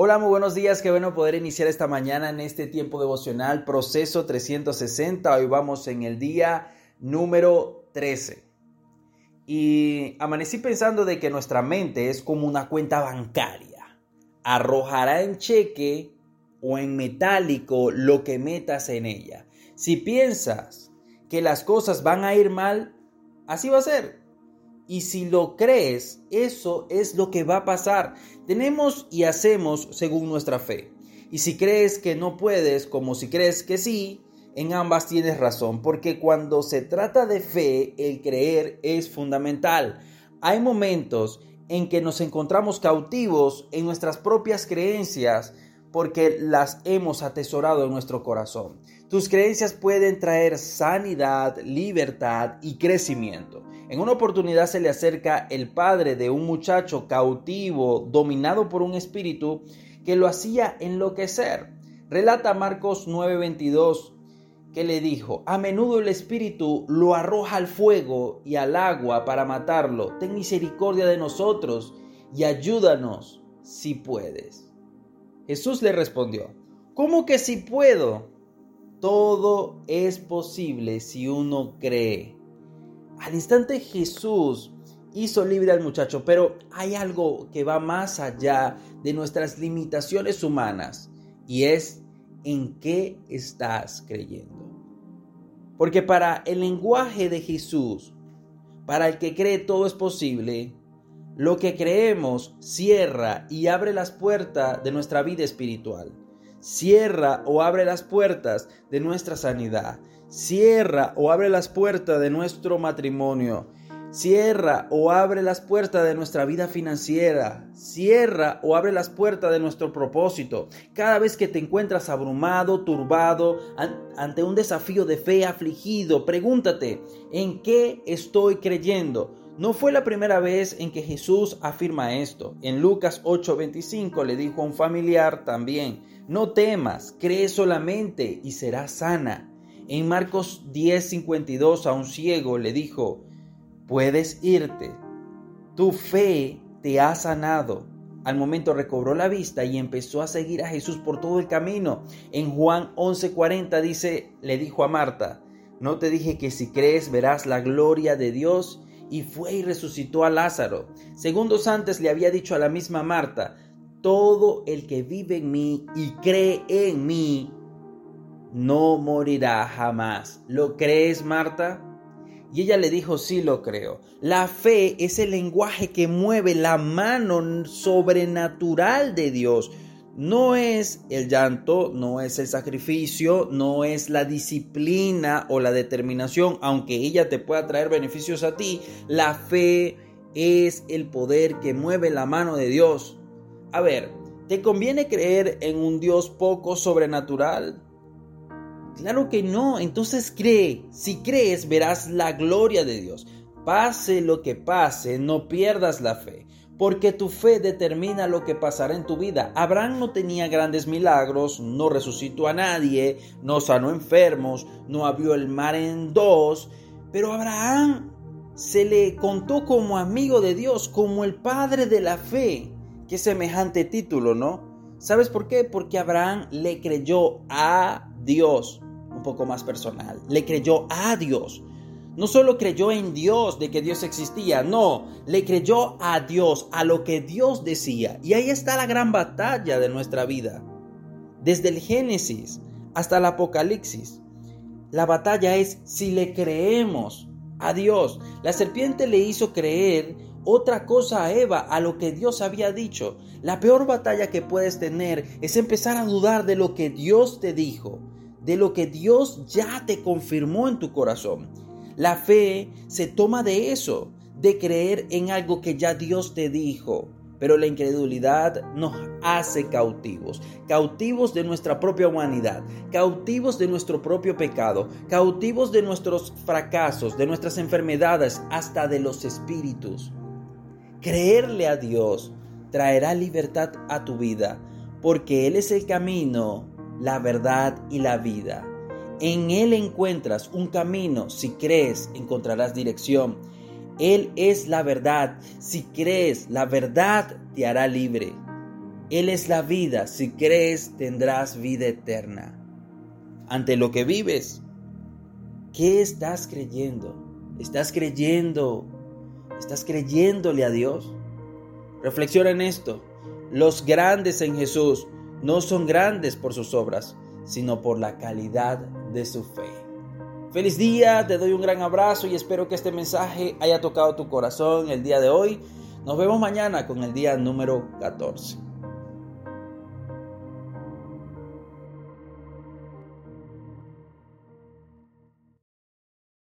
Hola, muy buenos días. Qué bueno poder iniciar esta mañana en este tiempo devocional, proceso 360. Hoy vamos en el día número 13. Y amanecí pensando de que nuestra mente es como una cuenta bancaria. Arrojará en cheque o en metálico lo que metas en ella. Si piensas que las cosas van a ir mal, así va a ser. Y si lo crees, eso es lo que va a pasar. Tenemos y hacemos según nuestra fe. Y si crees que no puedes, como si crees que sí, en ambas tienes razón, porque cuando se trata de fe, el creer es fundamental. Hay momentos en que nos encontramos cautivos en nuestras propias creencias porque las hemos atesorado en nuestro corazón. Tus creencias pueden traer sanidad, libertad y crecimiento. En una oportunidad se le acerca el padre de un muchacho cautivo, dominado por un espíritu que lo hacía enloquecer. Relata Marcos 9:22 que le dijo, a menudo el espíritu lo arroja al fuego y al agua para matarlo. Ten misericordia de nosotros y ayúdanos si puedes. Jesús le respondió, ¿cómo que si puedo? Todo es posible si uno cree. Al instante Jesús hizo libre al muchacho, pero hay algo que va más allá de nuestras limitaciones humanas y es en qué estás creyendo. Porque para el lenguaje de Jesús, para el que cree todo es posible, lo que creemos cierra y abre las puertas de nuestra vida espiritual. Cierra o abre las puertas de nuestra sanidad cierra o abre las puertas de nuestro matrimonio, cierra o abre las puertas de nuestra vida financiera, cierra o abre las puertas de nuestro propósito. Cada vez que te encuentras abrumado, turbado, ante un desafío de fe afligido, pregúntate, ¿en qué estoy creyendo? No fue la primera vez en que Jesús afirma esto. En Lucas 8:25 le dijo a un familiar también, no temas, cree solamente y serás sana. En Marcos 10:52 a un ciego le dijo, puedes irte, tu fe te ha sanado. Al momento recobró la vista y empezó a seguir a Jesús por todo el camino. En Juan 11:40 dice, le dijo a Marta, ¿no te dije que si crees verás la gloria de Dios? Y fue y resucitó a Lázaro. Segundos antes le había dicho a la misma Marta, todo el que vive en mí y cree en mí, no morirá jamás. ¿Lo crees, Marta? Y ella le dijo, sí lo creo. La fe es el lenguaje que mueve la mano sobrenatural de Dios. No es el llanto, no es el sacrificio, no es la disciplina o la determinación, aunque ella te pueda traer beneficios a ti. La fe es el poder que mueve la mano de Dios. A ver, ¿te conviene creer en un Dios poco sobrenatural? Claro que no, entonces cree. Si crees, verás la gloria de Dios. Pase lo que pase, no pierdas la fe, porque tu fe determina lo que pasará en tu vida. Abraham no tenía grandes milagros, no resucitó a nadie, no sanó enfermos, no abrió el mar en dos, pero Abraham se le contó como amigo de Dios, como el padre de la fe. Qué semejante título, ¿no? ¿Sabes por qué? Porque Abraham le creyó a Dios un poco más personal. Le creyó a Dios. No solo creyó en Dios, de que Dios existía, no, le creyó a Dios, a lo que Dios decía. Y ahí está la gran batalla de nuestra vida. Desde el Génesis hasta el Apocalipsis. La batalla es si le creemos a Dios. La serpiente le hizo creer otra cosa a Eva, a lo que Dios había dicho. La peor batalla que puedes tener es empezar a dudar de lo que Dios te dijo de lo que Dios ya te confirmó en tu corazón. La fe se toma de eso, de creer en algo que ya Dios te dijo. Pero la incredulidad nos hace cautivos, cautivos de nuestra propia humanidad, cautivos de nuestro propio pecado, cautivos de nuestros fracasos, de nuestras enfermedades, hasta de los espíritus. Creerle a Dios traerá libertad a tu vida, porque Él es el camino, la verdad y la vida. En Él encuentras un camino. Si crees, encontrarás dirección. Él es la verdad. Si crees, la verdad te hará libre. Él es la vida. Si crees, tendrás vida eterna. Ante lo que vives, ¿qué estás creyendo? ¿Estás creyendo? ¿Estás creyéndole a Dios? Reflexiona en esto. Los grandes en Jesús no son grandes por sus obras, sino por la calidad de su fe. Feliz día, te doy un gran abrazo y espero que este mensaje haya tocado tu corazón el día de hoy. Nos vemos mañana con el día número 14.